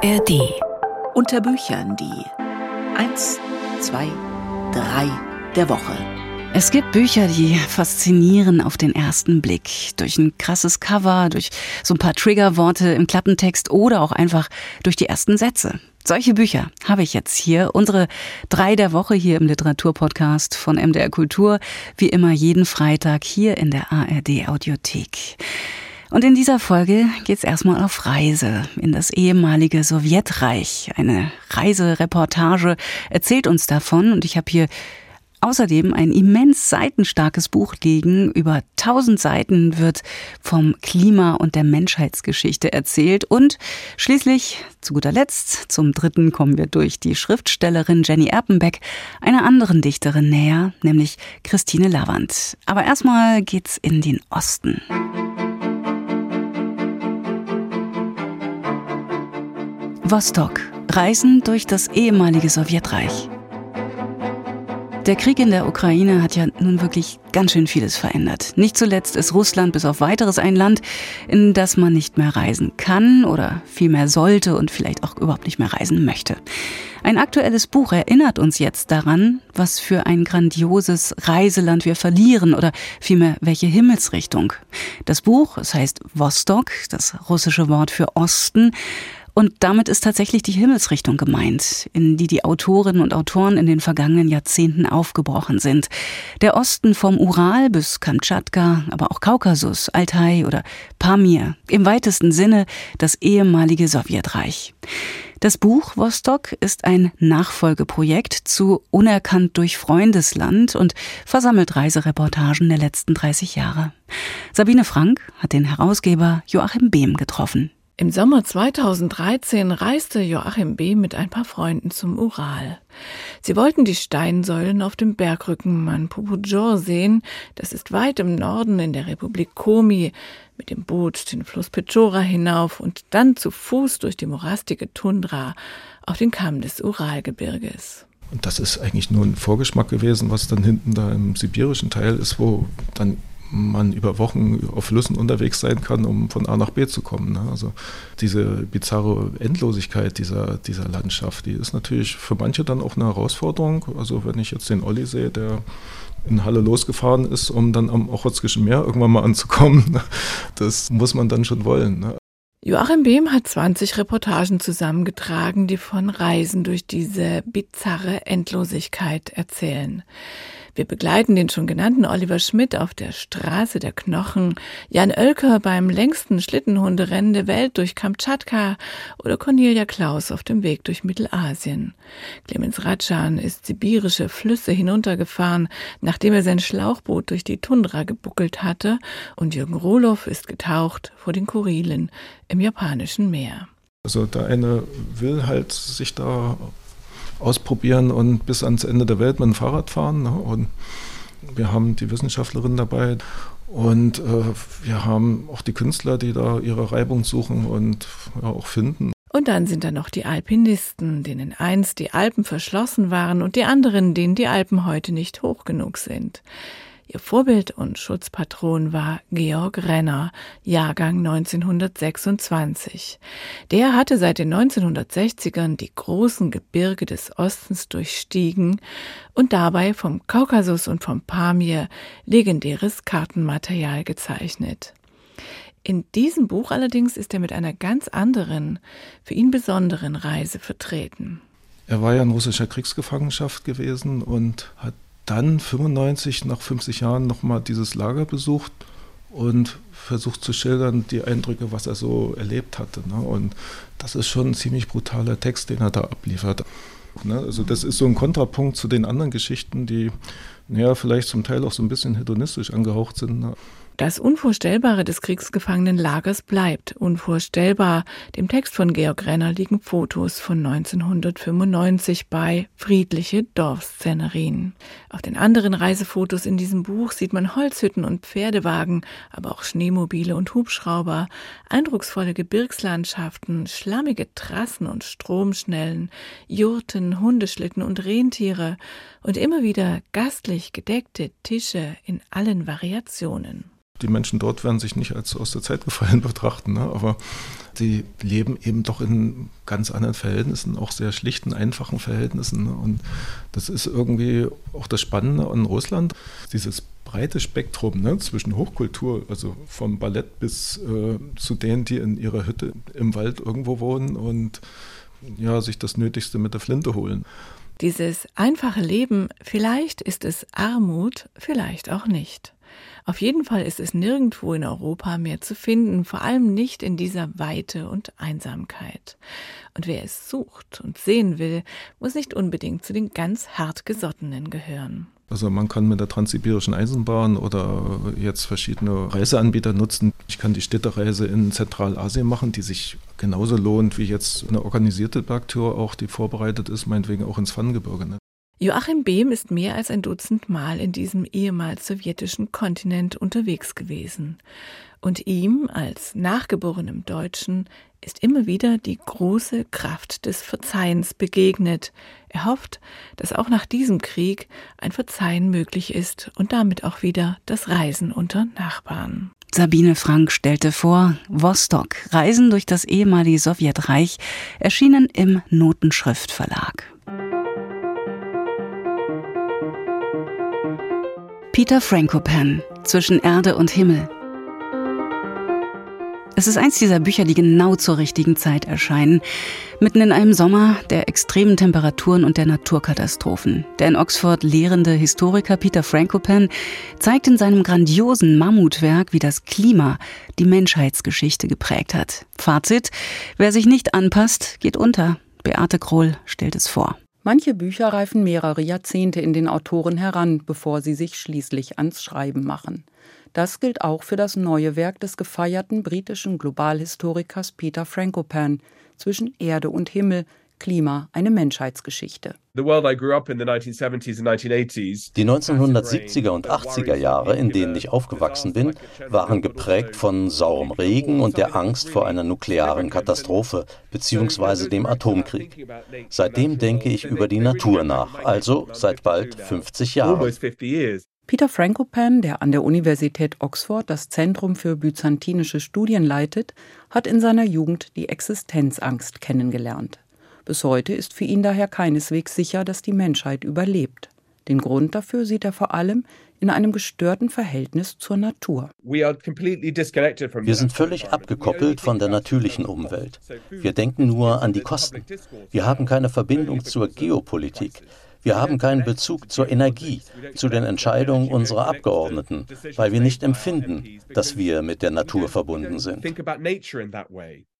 ARD. Unter Büchern die 1, 2, 3 der Woche. Es gibt Bücher, die faszinieren auf den ersten Blick. Durch ein krasses Cover, durch so ein paar Triggerworte im Klappentext oder auch einfach durch die ersten Sätze. Solche Bücher habe ich jetzt hier. Unsere drei der Woche hier im Literaturpodcast von MDR Kultur. Wie immer jeden Freitag hier in der ARD Audiothek. Und in dieser Folge geht's erstmal auf Reise in das ehemalige Sowjetreich. Eine Reisereportage erzählt uns davon und ich habe hier außerdem ein immens seitenstarkes Buch liegen. Über tausend Seiten wird vom Klima und der Menschheitsgeschichte erzählt. Und schließlich, zu guter Letzt, zum dritten kommen wir durch die Schriftstellerin Jenny Erpenbeck einer anderen Dichterin näher, nämlich Christine Lavand. Aber erstmal geht's in den Osten. Vostok. Reisen durch das ehemalige Sowjetreich. Der Krieg in der Ukraine hat ja nun wirklich ganz schön vieles verändert. Nicht zuletzt ist Russland bis auf weiteres ein Land, in das man nicht mehr reisen kann oder vielmehr sollte und vielleicht auch überhaupt nicht mehr reisen möchte. Ein aktuelles Buch erinnert uns jetzt daran, was für ein grandioses Reiseland wir verlieren oder vielmehr welche Himmelsrichtung. Das Buch, es heißt Vostok, das russische Wort für Osten, und damit ist tatsächlich die Himmelsrichtung gemeint, in die die Autorinnen und Autoren in den vergangenen Jahrzehnten aufgebrochen sind. Der Osten vom Ural bis Kamtschatka, aber auch Kaukasus, Altai oder Pamir. Im weitesten Sinne das ehemalige Sowjetreich. Das Buch Vostok ist ein Nachfolgeprojekt zu Unerkannt durch Freundesland und versammelt Reisereportagen der letzten 30 Jahre. Sabine Frank hat den Herausgeber Joachim Behm getroffen. Im Sommer 2013 reiste Joachim B. mit ein paar Freunden zum Ural. Sie wollten die Steinsäulen auf dem Bergrücken Manpupujor sehen. Das ist weit im Norden in der Republik Komi. Mit dem Boot den Fluss Pechora hinauf und dann zu Fuß durch die morastige Tundra auf den Kamm des Uralgebirges. Und das ist eigentlich nur ein Vorgeschmack gewesen, was dann hinten da im sibirischen Teil ist, wo dann man über Wochen auf Flüssen unterwegs sein kann, um von A nach B zu kommen. Ne? Also diese bizarre Endlosigkeit dieser, dieser Landschaft, die ist natürlich für manche dann auch eine Herausforderung. Also wenn ich jetzt den Olli sehe, der in Halle losgefahren ist, um dann am Ochotskischen Meer irgendwann mal anzukommen, das muss man dann schon wollen. Ne? Joachim Behm hat 20 Reportagen zusammengetragen, die von Reisen durch diese bizarre Endlosigkeit erzählen. Wir begleiten den schon genannten Oliver Schmidt auf der Straße der Knochen, Jan Oelker beim längsten Schlittenhunderennen der Welt durch Kamtschatka oder Cornelia Klaus auf dem Weg durch Mittelasien. Clemens Ratschan ist sibirische Flüsse hinuntergefahren, nachdem er sein Schlauchboot durch die Tundra gebuckelt hatte, und Jürgen Rohloff ist getaucht vor den Kurilen im japanischen Meer. Also der eine will halt sich da ausprobieren und bis ans Ende der Welt mit dem Fahrrad fahren. Ne? Und wir haben die Wissenschaftlerin dabei und äh, wir haben auch die Künstler, die da ihre Reibung suchen und ja, auch finden. Und dann sind da noch die Alpinisten, denen einst die Alpen verschlossen waren und die anderen, denen die Alpen heute nicht hoch genug sind. Ihr Vorbild und Schutzpatron war Georg Renner, Jahrgang 1926. Der hatte seit den 1960ern die großen Gebirge des Ostens durchstiegen und dabei vom Kaukasus und vom Pamir legendäres Kartenmaterial gezeichnet. In diesem Buch allerdings ist er mit einer ganz anderen, für ihn besonderen Reise vertreten. Er war ja in russischer Kriegsgefangenschaft gewesen und hat dann 95, nach 50 Jahren, nochmal dieses Lager besucht und versucht zu schildern, die Eindrücke, was er so erlebt hatte. Ne? Und das ist schon ein ziemlich brutaler Text, den er da abliefert. Ne? Also das ist so ein Kontrapunkt zu den anderen Geschichten, die ja, vielleicht zum Teil auch so ein bisschen hedonistisch angehaucht sind. Ne? Das Unvorstellbare des Kriegsgefangenenlagers bleibt unvorstellbar. Dem Text von Georg Renner liegen Fotos von 1995 bei Friedliche Dorfszenerien. Auf den anderen Reisefotos in diesem Buch sieht man Holzhütten und Pferdewagen, aber auch Schneemobile und Hubschrauber, eindrucksvolle Gebirgslandschaften, schlammige Trassen und Stromschnellen, Jurten, Hundeschlitten und Rentiere und immer wieder gastlich gedeckte Tische in allen Variationen. Die Menschen dort werden sich nicht als aus der Zeit gefallen betrachten, ne? aber die leben eben doch in ganz anderen Verhältnissen, auch sehr schlichten, einfachen Verhältnissen. Ne? Und das ist irgendwie auch das Spannende an Russland, dieses breite Spektrum ne, zwischen Hochkultur, also vom Ballett bis äh, zu denen, die in ihrer Hütte im Wald irgendwo wohnen und ja, sich das Nötigste mit der Flinte holen. Dieses einfache Leben, vielleicht ist es Armut, vielleicht auch nicht. Auf jeden Fall ist es nirgendwo in Europa mehr zu finden, vor allem nicht in dieser Weite und Einsamkeit. Und wer es sucht und sehen will, muss nicht unbedingt zu den ganz hartgesottenen gehören. Also man kann mit der Transsibirischen Eisenbahn oder jetzt verschiedene Reiseanbieter nutzen. Ich kann die Städtereise in Zentralasien machen, die sich genauso lohnt wie jetzt eine organisierte Bergtour auch, die vorbereitet ist, meinetwegen auch ins Pfannengebirge. Ne? Joachim Behm ist mehr als ein Dutzend Mal in diesem ehemals sowjetischen Kontinent unterwegs gewesen. Und ihm als nachgeborenem Deutschen ist immer wieder die große Kraft des Verzeihens begegnet. Er hofft, dass auch nach diesem Krieg ein Verzeihen möglich ist und damit auch wieder das Reisen unter Nachbarn. Sabine Frank stellte vor, Vostok, Reisen durch das ehemalige Sowjetreich, erschienen im Notenschriftverlag. Peter Frankopan, Zwischen Erde und Himmel, es ist eins dieser Bücher, die genau zur richtigen Zeit erscheinen. Mitten in einem Sommer der extremen Temperaturen und der Naturkatastrophen. Der in Oxford lehrende Historiker Peter Frankopan zeigt in seinem grandiosen Mammutwerk, wie das Klima die Menschheitsgeschichte geprägt hat. Fazit, wer sich nicht anpasst, geht unter. Beate Krohl stellt es vor. Manche Bücher reifen mehrere Jahrzehnte in den Autoren heran, bevor sie sich schließlich ans Schreiben machen. Das gilt auch für das neue Werk des gefeierten britischen Globalhistorikers Peter Frankopan Zwischen Erde und Himmel, Klima, eine Menschheitsgeschichte. Die 1970er und 80er Jahre, in denen ich aufgewachsen bin, waren geprägt von saurem Regen und der Angst vor einer nuklearen Katastrophe bzw. dem Atomkrieg. Seitdem denke ich über die Natur nach, also seit bald 50 Jahren. Peter Frankopan, der an der Universität Oxford das Zentrum für byzantinische Studien leitet, hat in seiner Jugend die Existenzangst kennengelernt. Bis heute ist für ihn daher keineswegs sicher, dass die Menschheit überlebt. Den Grund dafür sieht er vor allem in einem gestörten Verhältnis zur Natur. Wir sind völlig abgekoppelt von der natürlichen Umwelt. Wir denken nur an die Kosten. Wir haben keine Verbindung zur Geopolitik. Wir haben keinen Bezug zur Energie, zu den Entscheidungen unserer Abgeordneten, weil wir nicht empfinden, dass wir mit der Natur verbunden sind.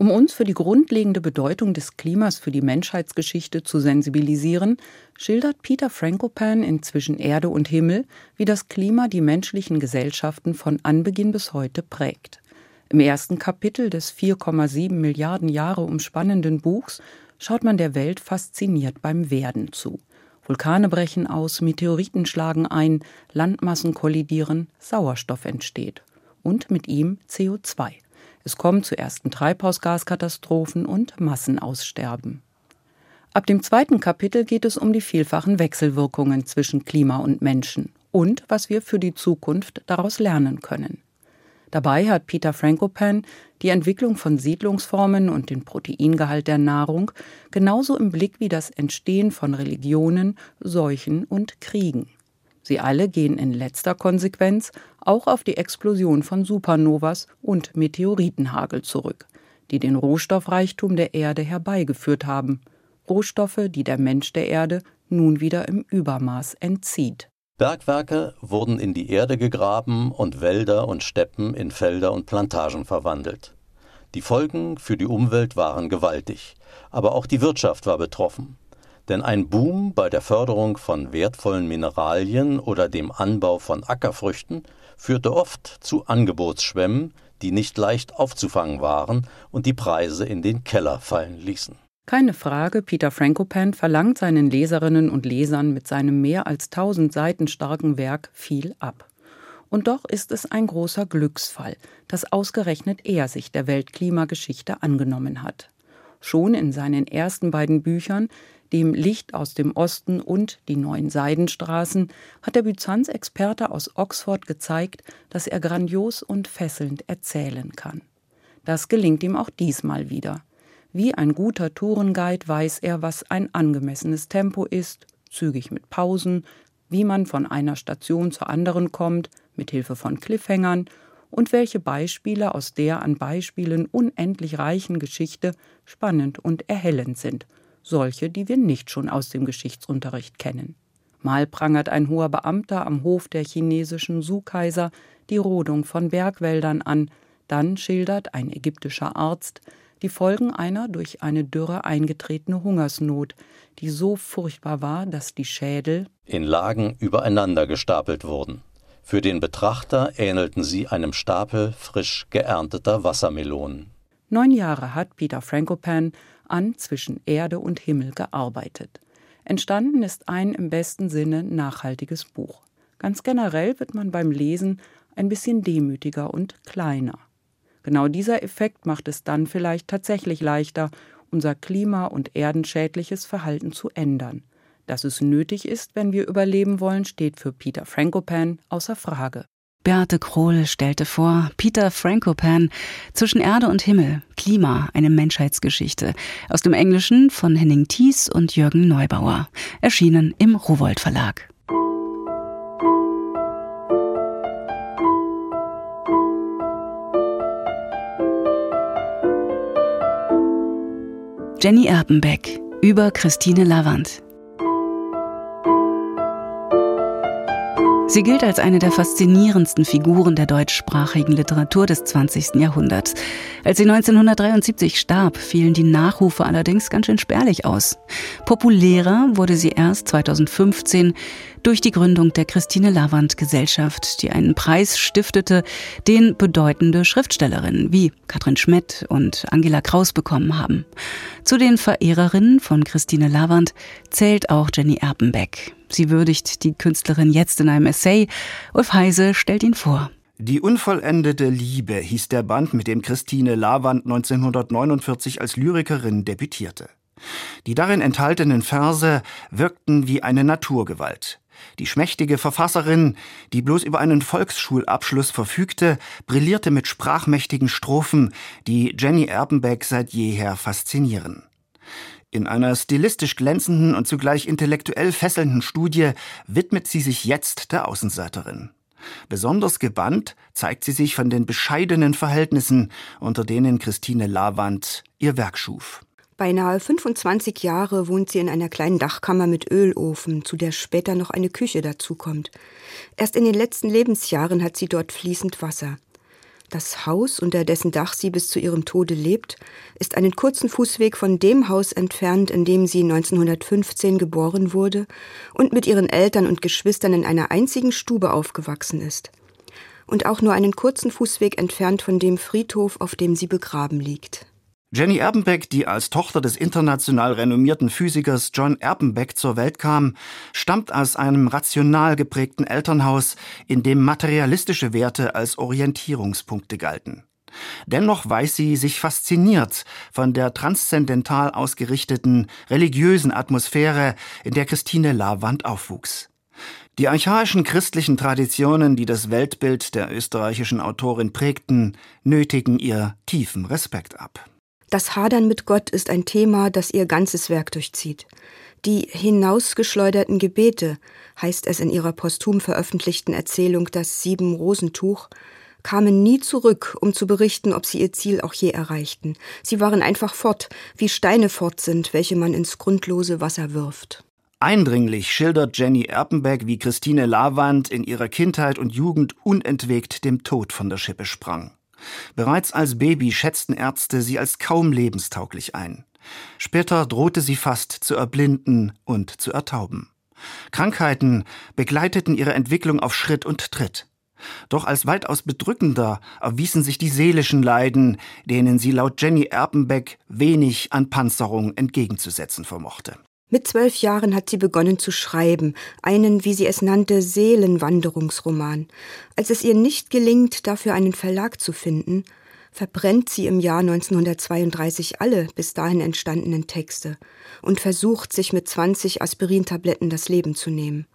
Um uns für die grundlegende Bedeutung des Klimas für die Menschheitsgeschichte zu sensibilisieren, schildert Peter Frankopan in Zwischen Erde und Himmel, wie das Klima die menschlichen Gesellschaften von Anbeginn bis heute prägt. Im ersten Kapitel des 4,7 Milliarden Jahre umspannenden Buchs schaut man der Welt fasziniert beim Werden zu. Vulkane brechen aus, Meteoriten schlagen ein, Landmassen kollidieren, Sauerstoff entsteht und mit ihm CO2. Es kommt zu ersten Treibhausgaskatastrophen und Massenaussterben. Ab dem zweiten Kapitel geht es um die vielfachen Wechselwirkungen zwischen Klima und Menschen und was wir für die Zukunft daraus lernen können. Dabei hat Peter Frankopan die Entwicklung von Siedlungsformen und den Proteingehalt der Nahrung genauso im Blick wie das Entstehen von Religionen, Seuchen und Kriegen. Sie alle gehen in letzter Konsequenz auch auf die Explosion von Supernovas und Meteoritenhagel zurück, die den Rohstoffreichtum der Erde herbeigeführt haben, Rohstoffe, die der Mensch der Erde nun wieder im Übermaß entzieht. Bergwerke wurden in die Erde gegraben und Wälder und Steppen in Felder und Plantagen verwandelt. Die Folgen für die Umwelt waren gewaltig, aber auch die Wirtschaft war betroffen. Denn ein Boom bei der Förderung von wertvollen Mineralien oder dem Anbau von Ackerfrüchten führte oft zu Angebotsschwämmen, die nicht leicht aufzufangen waren und die Preise in den Keller fallen ließen. Keine Frage, Peter Frankopan verlangt seinen Leserinnen und Lesern mit seinem mehr als tausend Seiten starken Werk viel ab. Und doch ist es ein großer Glücksfall, dass ausgerechnet er sich der Weltklimageschichte angenommen hat. Schon in seinen ersten beiden Büchern, dem Licht aus dem Osten und die neuen Seidenstraßen hat der Byzanz-Experte aus Oxford gezeigt, dass er grandios und fesselnd erzählen kann. Das gelingt ihm auch diesmal wieder. Wie ein guter Tourenguide weiß er, was ein angemessenes Tempo ist, zügig mit Pausen, wie man von einer Station zur anderen kommt, mit Hilfe von Cliffhängern und welche Beispiele aus der an Beispielen unendlich reichen Geschichte spannend und erhellend sind, solche, die wir nicht schon aus dem Geschichtsunterricht kennen. Mal prangert ein hoher Beamter am Hof der chinesischen Su-Kaiser die Rodung von Bergwäldern an, dann schildert ein ägyptischer Arzt die Folgen einer durch eine Dürre eingetretene Hungersnot, die so furchtbar war, dass die Schädel in Lagen übereinander gestapelt wurden. Für den Betrachter ähnelten sie einem Stapel frisch geernteter Wassermelonen. Neun Jahre hat Peter Frankopan an Zwischen Erde und Himmel gearbeitet. Entstanden ist ein im besten Sinne nachhaltiges Buch. Ganz generell wird man beim Lesen ein bisschen demütiger und kleiner. Genau dieser Effekt macht es dann vielleicht tatsächlich leichter, unser klima- und erdenschädliches Verhalten zu ändern. Dass es nötig ist, wenn wir überleben wollen, steht für Peter Frankopan außer Frage. Beate Krohl stellte vor, Peter Frankopan, Zwischen Erde und Himmel, Klima, eine Menschheitsgeschichte, aus dem Englischen von Henning Thies und Jürgen Neubauer, erschienen im Rowold Verlag. Jenny Erpenbeck über Christine Lavand. Sie gilt als eine der faszinierendsten Figuren der deutschsprachigen Literatur des 20. Jahrhunderts. Als sie 1973 starb, fielen die Nachrufe allerdings ganz schön spärlich aus. Populärer wurde sie erst 2015 durch die Gründung der Christine Lavand Gesellschaft, die einen Preis stiftete, den bedeutende Schriftstellerinnen wie Katrin Schmidt und Angela Kraus bekommen haben. Zu den Verehrerinnen von Christine Lavand zählt auch Jenny Erpenbeck. Sie würdigt die Künstlerin jetzt in einem Essay. Ulf Heise stellt ihn vor. Die unvollendete Liebe hieß der Band, mit dem Christine Lavand 1949 als Lyrikerin debütierte. Die darin enthaltenen Verse wirkten wie eine Naturgewalt. Die schmächtige Verfasserin, die bloß über einen Volksschulabschluss verfügte, brillierte mit sprachmächtigen Strophen, die Jenny Erpenbeck seit jeher faszinieren. In einer stilistisch glänzenden und zugleich intellektuell fesselnden Studie widmet sie sich jetzt der Außenseiterin. Besonders gebannt zeigt sie sich von den bescheidenen Verhältnissen, unter denen Christine Lavand ihr Werk schuf. Beinahe 25 Jahre wohnt sie in einer kleinen Dachkammer mit Ölofen, zu der später noch eine Küche dazukommt. Erst in den letzten Lebensjahren hat sie dort fließend Wasser. Das Haus, unter dessen Dach sie bis zu ihrem Tode lebt, ist einen kurzen Fußweg von dem Haus entfernt, in dem sie 1915 geboren wurde und mit ihren Eltern und Geschwistern in einer einzigen Stube aufgewachsen ist. Und auch nur einen kurzen Fußweg entfernt von dem Friedhof, auf dem sie begraben liegt. Jenny Erpenbeck, die als Tochter des international renommierten Physikers John Erpenbeck zur Welt kam, stammt aus einem rational geprägten Elternhaus, in dem materialistische Werte als Orientierungspunkte galten. Dennoch weiß sie sich fasziniert von der transzendental ausgerichteten religiösen Atmosphäre, in der Christine Lavand aufwuchs. Die archaischen christlichen Traditionen, die das Weltbild der österreichischen Autorin prägten, nötigen ihr tiefen Respekt ab. Das Hadern mit Gott ist ein Thema, das ihr ganzes Werk durchzieht. Die hinausgeschleuderten Gebete, heißt es in ihrer posthum veröffentlichten Erzählung Das Sieben Rosentuch, kamen nie zurück, um zu berichten, ob sie ihr Ziel auch je erreichten. Sie waren einfach fort, wie Steine fort sind, welche man ins grundlose Wasser wirft. Eindringlich schildert Jenny Erpenbeck, wie Christine Lavand in ihrer Kindheit und Jugend unentwegt dem Tod von der Schippe sprang. Bereits als Baby schätzten Ärzte sie als kaum lebenstauglich ein. Später drohte sie fast zu erblinden und zu ertauben. Krankheiten begleiteten ihre Entwicklung auf Schritt und Tritt. Doch als weitaus bedrückender erwiesen sich die seelischen Leiden, denen sie laut Jenny Erpenbeck wenig an Panzerung entgegenzusetzen vermochte. Mit zwölf Jahren hat sie begonnen zu schreiben, einen, wie sie es nannte, Seelenwanderungsroman. Als es ihr nicht gelingt, dafür einen Verlag zu finden, verbrennt sie im Jahr 1932 alle bis dahin entstandenen Texte und versucht, sich mit 20 Aspirintabletten das Leben zu nehmen.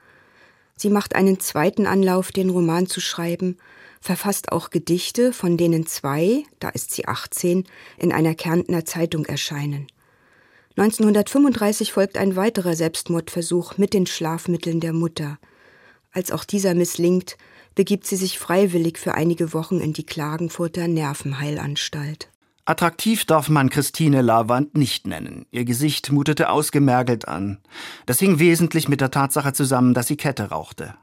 Sie macht einen zweiten Anlauf, den Roman zu schreiben, verfasst auch Gedichte, von denen zwei, da ist sie 18, in einer Kärntner Zeitung erscheinen. 1935 folgt ein weiterer Selbstmordversuch mit den Schlafmitteln der Mutter. Als auch dieser misslingt, begibt sie sich freiwillig für einige Wochen in die Klagenfurter Nervenheilanstalt. Attraktiv darf man Christine Lavand nicht nennen. Ihr Gesicht mutete ausgemergelt an. Das hing wesentlich mit der Tatsache zusammen, dass sie Kette rauchte.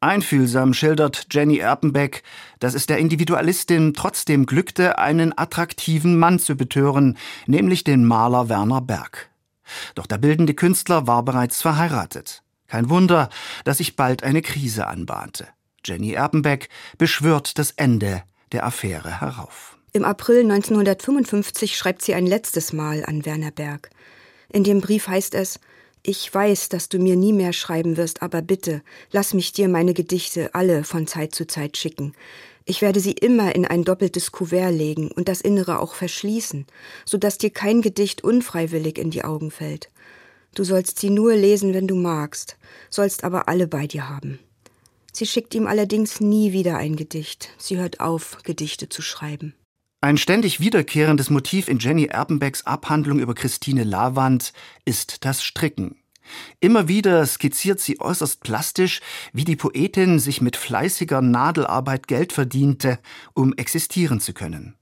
Einfühlsam schildert Jenny Erpenbeck, dass es der Individualistin trotzdem glückte, einen attraktiven Mann zu betören, nämlich den Maler Werner Berg. Doch der bildende Künstler war bereits verheiratet. Kein Wunder, dass sich bald eine Krise anbahnte. Jenny Erpenbeck beschwört das Ende der Affäre herauf. Im April 1955 schreibt sie ein letztes Mal an Werner Berg. In dem Brief heißt es, ich weiß, dass du mir nie mehr schreiben wirst, aber bitte, lass mich dir meine Gedichte alle von Zeit zu Zeit schicken. Ich werde sie immer in ein doppeltes Kuvert legen und das Innere auch verschließen, so dass dir kein Gedicht unfreiwillig in die Augen fällt. Du sollst sie nur lesen, wenn du magst, sollst aber alle bei dir haben. Sie schickt ihm allerdings nie wieder ein Gedicht. Sie hört auf, Gedichte zu schreiben. Ein ständig wiederkehrendes Motiv in Jenny Erpenbecks Abhandlung über Christine Lavand ist das Stricken. Immer wieder skizziert sie äußerst plastisch, wie die Poetin sich mit fleißiger Nadelarbeit Geld verdiente, um existieren zu können.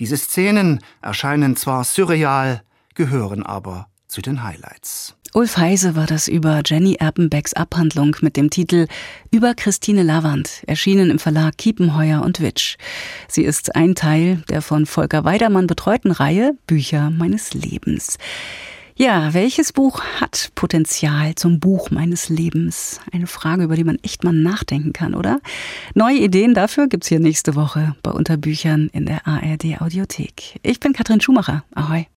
Diese Szenen erscheinen zwar surreal, gehören aber zu den Highlights. Ulf Heise war das über Jenny Erpenbecks Abhandlung mit dem Titel Über Christine Lavand, erschienen im Verlag Kiepenheuer und Witsch. Sie ist ein Teil der von Volker Weidermann betreuten Reihe Bücher meines Lebens. Ja, welches Buch hat Potenzial zum Buch meines Lebens? Eine Frage, über die man echt mal nachdenken kann, oder? Neue Ideen dafür gibt's hier nächste Woche bei Unterbüchern in der ARD Audiothek. Ich bin Katrin Schumacher. Ahoi.